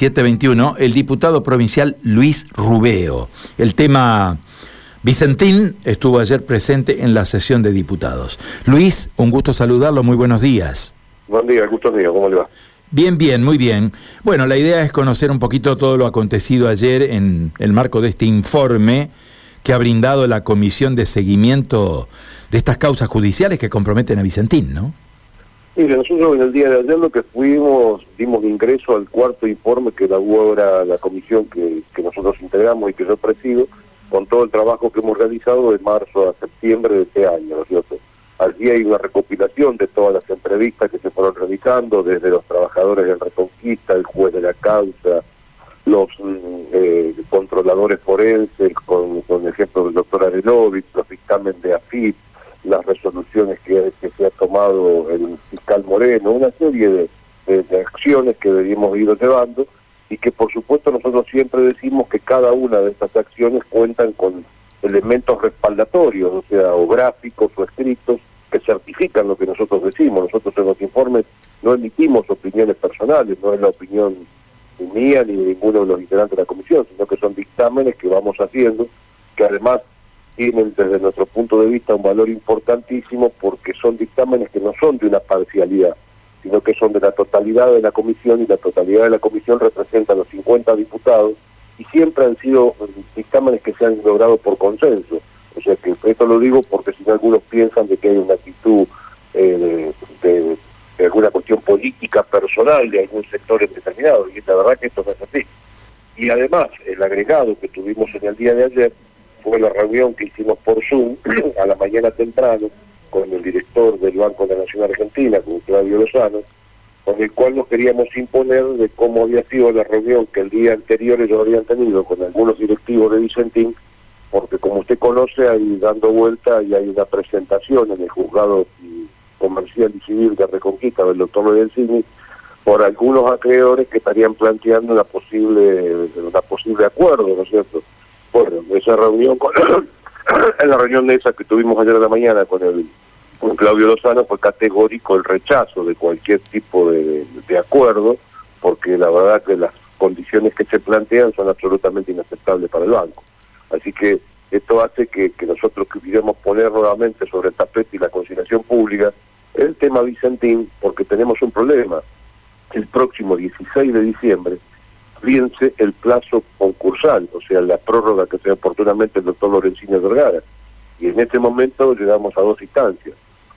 721, el diputado provincial Luis Rubeo. El tema Vicentín estuvo ayer presente en la sesión de diputados. Luis, un gusto saludarlo, muy buenos días. Buen día, gusto mío, ¿cómo le va? Bien, bien, muy bien. Bueno, la idea es conocer un poquito todo lo acontecido ayer en el marco de este informe que ha brindado la Comisión de Seguimiento de estas causas judiciales que comprometen a Vicentín, ¿no? Mire, nosotros en el día de ayer lo que fuimos, dimos ingreso al cuarto informe que elaboró ahora la comisión que, que nosotros integramos y que yo presido, con todo el trabajo que hemos realizado de marzo a septiembre de este año, ¿no es cierto? Allí hay una recopilación de todas las entrevistas que se fueron realizando, desde los trabajadores de Reconquista, el juez de la causa, los mm, eh, controladores forenses, con, con ejemplo del doctor Arenovich, los dictámenes de AFIP, las resoluciones que, se ha tomado el fiscal Moreno, una serie de, acciones que debíamos ir llevando y que por supuesto nosotros siempre decimos que cada una de estas acciones cuentan con elementos respaldatorios, o sea, o gráficos o escritos que certifican lo que nosotros decimos. Nosotros en los informes no emitimos opiniones personales, no es la opinión mía ni de ninguno de los integrantes de la comisión, sino que son dictámenes que vamos haciendo, que además tienen desde nuestro punto de vista un valor importantísimo porque son dictámenes que no son de una parcialidad, sino que son de la totalidad de la comisión y la totalidad de la comisión representa a los 50 diputados y siempre han sido dictámenes que se han logrado por consenso. O sea que esto lo digo porque si no algunos piensan de que hay una actitud eh, de, alguna cuestión política personal de algún sector determinado y la verdad que esto no es así. Y además el agregado que tuvimos en el día de ayer fue la reunión que hicimos por Zoom a la mañana temprano con el director del Banco de la Nación Argentina, con Claudio Lozano, con el cual nos queríamos imponer de cómo había sido la reunión que el día anterior ellos habían tenido con algunos directivos de Vicentín, porque como usted conoce, ahí dando vuelta y hay una presentación en el juzgado comercial y civil de Reconquista del doctor Lorenzini por algunos acreedores que estarían planteando una posible, una posible acuerdo, ¿no es cierto?, esa reunión, con, en la reunión de esa que tuvimos ayer en la mañana con el con Claudio Lozano fue categórico el rechazo de cualquier tipo de, acuerdo, porque la verdad que las condiciones que se plantean son absolutamente inaceptables para el banco. Así que esto hace que, que nosotros quisiéramos poner nuevamente sobre el tapete y la conciliación pública el tema Vicentín, porque tenemos un problema. El próximo 16 de diciembre vence el plazo concursal, o sea, la prórroga que se oportunamente el doctor Lorenzino Vergara. Y en este momento llegamos a dos instancias,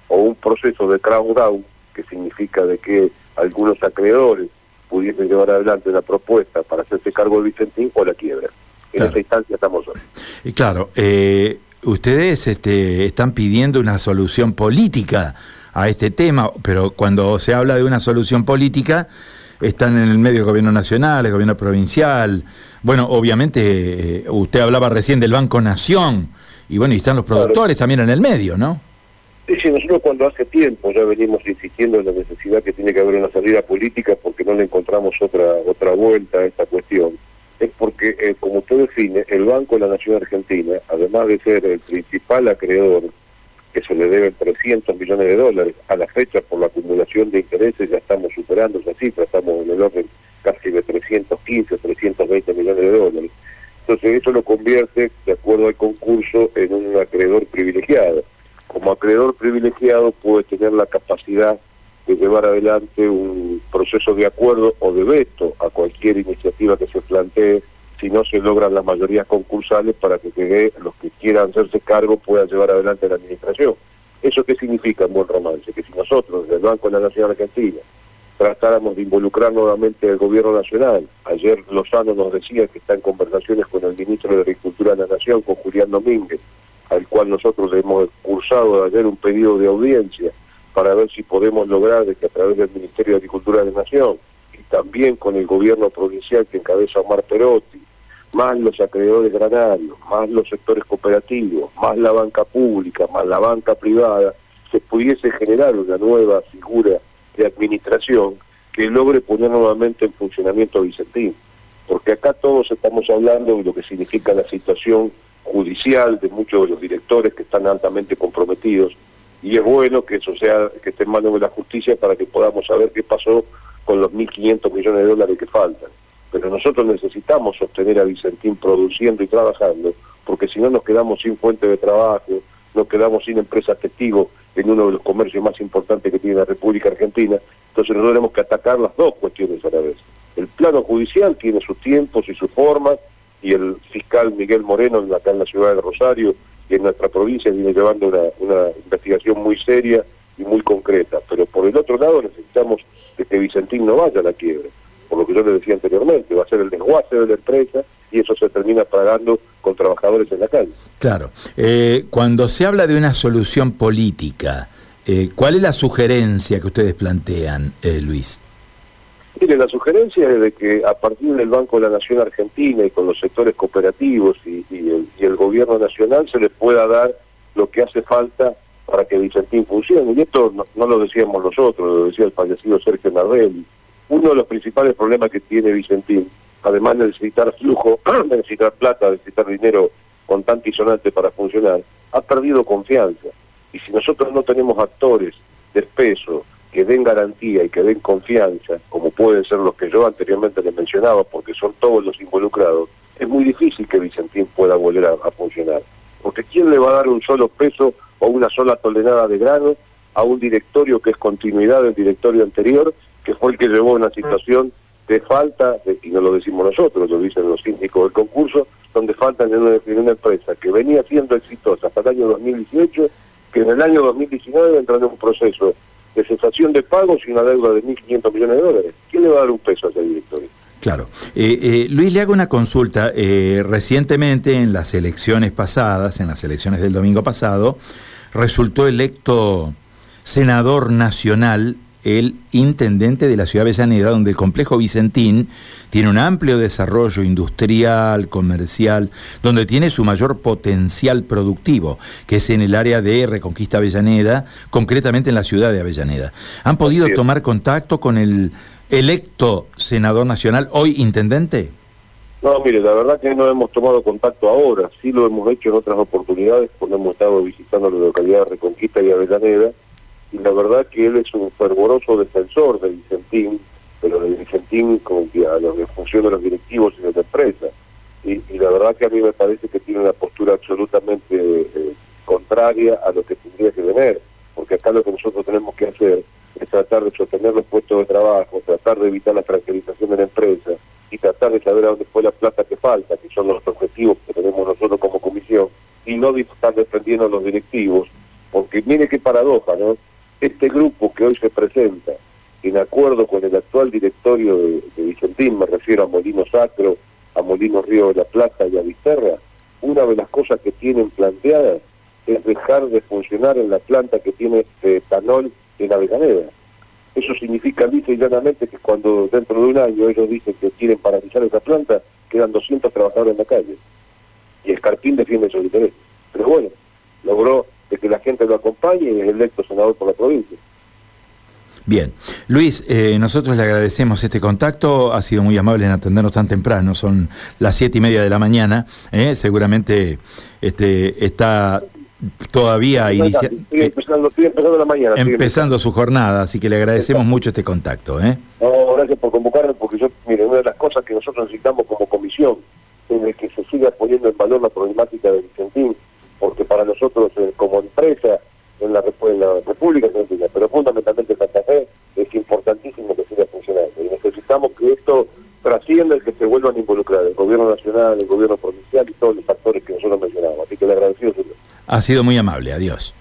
o un proceso de crown down, que significa de que algunos acreedores pudiesen llevar adelante una propuesta para hacerse cargo de Vicentín o la quiebra. En esa instancia estamos hoy. Y claro, eh, ustedes este, están pidiendo una solución política a este tema, pero cuando se habla de una solución política, están en el medio del gobierno nacional, el gobierno provincial. Bueno, obviamente, eh, usted hablaba recién del Banco Nación, y bueno, y están los productores también en el medio, ¿no? Sí, sí, nosotros cuando hace tiempo ya venimos insistiendo en la necesidad que tiene que haber una salida política porque no le encontramos otra otra vuelta a esta cuestión, es porque, eh, como usted define, el Banco de la Nación Argentina, además de ser el principal acreedor que se le deben 300 millones de dólares. A la fecha, por la acumulación de intereses, ya estamos superando esa cifra, estamos en el orden casi de 315, 320 millones de dólares. Entonces eso lo convierte, de acuerdo al concurso, en un acreedor privilegiado. Como acreedor privilegiado puede tener la capacidad de llevar adelante un proceso de acuerdo o de veto a cualquier iniciativa que se plantee si no se logran las mayorías concursales para que los que quieran hacerse cargo puedan llevar adelante la administración. ¿Eso qué significa en buen romance? Que si nosotros, desde el Banco de la Nación Argentina, tratáramos de involucrar nuevamente al gobierno nacional, ayer Lozano nos decía que está en conversaciones con el ministro de Agricultura de la Nación, con Julián Domínguez, al cual nosotros le hemos cursado ayer un pedido de audiencia para ver si podemos lograr de que a través del Ministerio de Agricultura de la Nación y también con el gobierno provincial que encabeza Omar Perotti, más los acreedores granarios, más los sectores cooperativos, más la banca pública, más la banca privada, se pudiese generar una nueva figura de administración que logre poner nuevamente en funcionamiento Vicentín. Porque acá todos estamos hablando de lo que significa la situación judicial de muchos de los directores que están altamente comprometidos y es bueno que eso sea que esté en manos de la justicia para que podamos saber qué pasó con los 1.500 millones de dólares que faltan pero nosotros necesitamos sostener a Vicentín produciendo y trabajando, porque si no nos quedamos sin fuente de trabajo, nos quedamos sin empresas testigos en uno de los comercios más importantes que tiene la República Argentina, entonces nosotros tenemos que atacar las dos cuestiones a la vez. El plano judicial tiene sus tiempos y sus formas, y el fiscal Miguel Moreno, acá en la ciudad de Rosario y en nuestra provincia, viene llevando una, una investigación muy seria y muy concreta. Pero por el otro lado necesitamos que Vicentín no vaya a la quiebra por lo que yo le decía anteriormente, va a ser el desguace de la empresa y eso se termina pagando con trabajadores en la calle. Claro. Eh, cuando se habla de una solución política, eh, ¿cuál es la sugerencia que ustedes plantean, eh, Luis? Mire, la sugerencia es de que a partir del Banco de la Nación Argentina y con los sectores cooperativos y, el, gobierno nacional se les pueda dar lo que hace falta para que Vicentín funcione. Y esto no, no lo decíamos nosotros, lo decía el fallecido Sergio Nardelli uno de los principales problemas que tiene Vicentín, además de necesitar flujo, de necesitar plata, de necesitar dinero contante y sonante para funcionar, ha perdido confianza. Y si nosotros no tenemos actores de peso que den garantía y que den confianza, como pueden ser los que yo anteriormente les mencionaba, porque son todos los involucrados, es muy difícil que Vicentín pueda volver a, funcionar. Porque ¿quién le va a dar un solo peso o una sola tonelada de grano a un directorio que es continuidad del directorio anterior que fue el que llevó a una situación de falta, y no lo decimos nosotros, lo dicen los síndicos del concurso, donde faltan en una, empresa que venía siendo exitosa hasta el año 2018, que en el año 2019 entró en un proceso de cesación de pagos y una deuda de 1.500 millones de dólares. ¿Quién le va a dar un peso a ese directorio? Claro. Eh, eh, Luis, le hago una consulta. Eh, recientemente, en las elecciones pasadas, en las elecciones del domingo pasado, resultó electo senador nacional el intendente de la ciudad de Avellaneda, donde el complejo Vicentín tiene un amplio desarrollo industrial, comercial, donde tiene su mayor potencial productivo, que es en el área de Reconquista Avellaneda, concretamente en la ciudad de Avellaneda. ¿Han podido tomar contacto con el electo senador nacional, hoy intendente? No, mire, la verdad que no hemos tomado contacto ahora, sí lo hemos hecho en otras oportunidades, cuando hemos estado visitando la localidad de Reconquista y Avellaneda, y la verdad que él es un fervoroso defensor de Vicentín, pero de Vicentín como que a los función de los directivos y de la empresa. Y, la verdad que a mí me parece que tiene una postura absolutamente eh, contraria a lo que tendría que tener, porque acá lo que nosotros tenemos que hacer es tratar de sostener los puestos de trabajo, tratar de evitar la tranquilización de la empresa y tratar de saber a dónde fue la plata que falta, que son los objetivos que tenemos nosotros como comisión, y no estar defendiendo a los directivos, porque mire qué paradoja, ¿no? Este grupo que hoy se presenta, en acuerdo con el actual directorio de, Vicentín, me refiero a Molino Sacro, a Molino Río de la Plata y a Viterra, una de las cosas que tienen planteadas es dejar de funcionar en la planta que tiene etanol en Avellaneda. Eso significa lisa y llanamente que cuando dentro de un año ellos dicen que quieren paralizar esa planta, quedan 200 trabajadores en la calle. Y Escarpín defiende su interés. Pero bueno, logró que la gente lo acompañe y es electo senador por la provincia. Bien, Luis, eh, nosotros le agradecemos este contacto, ha sido muy amable en atendernos tan temprano, son las siete y media de la mañana, ¿eh? seguramente este, está todavía iniciando. empezando, empezando la mañana. Empezando su jornada, así que le agradecemos mucho este contacto. ¿eh? No, gracias por convocarme, porque yo, mire, una de las cosas que nosotros necesitamos como comisión es que se siga poniendo en valor la problemática de Vicentín, porque para nosotros eh, como empresa en la, República Argentina, pero fundamentalmente en Santa Fe, es importantísimo que siga funcionando. Y necesitamos que esto trascienda el que se vuelvan a involucrar el gobierno nacional, el gobierno provincial y todos los factores que nosotros mencionamos. Así que le agradecido. Ha sido muy amable. Adiós.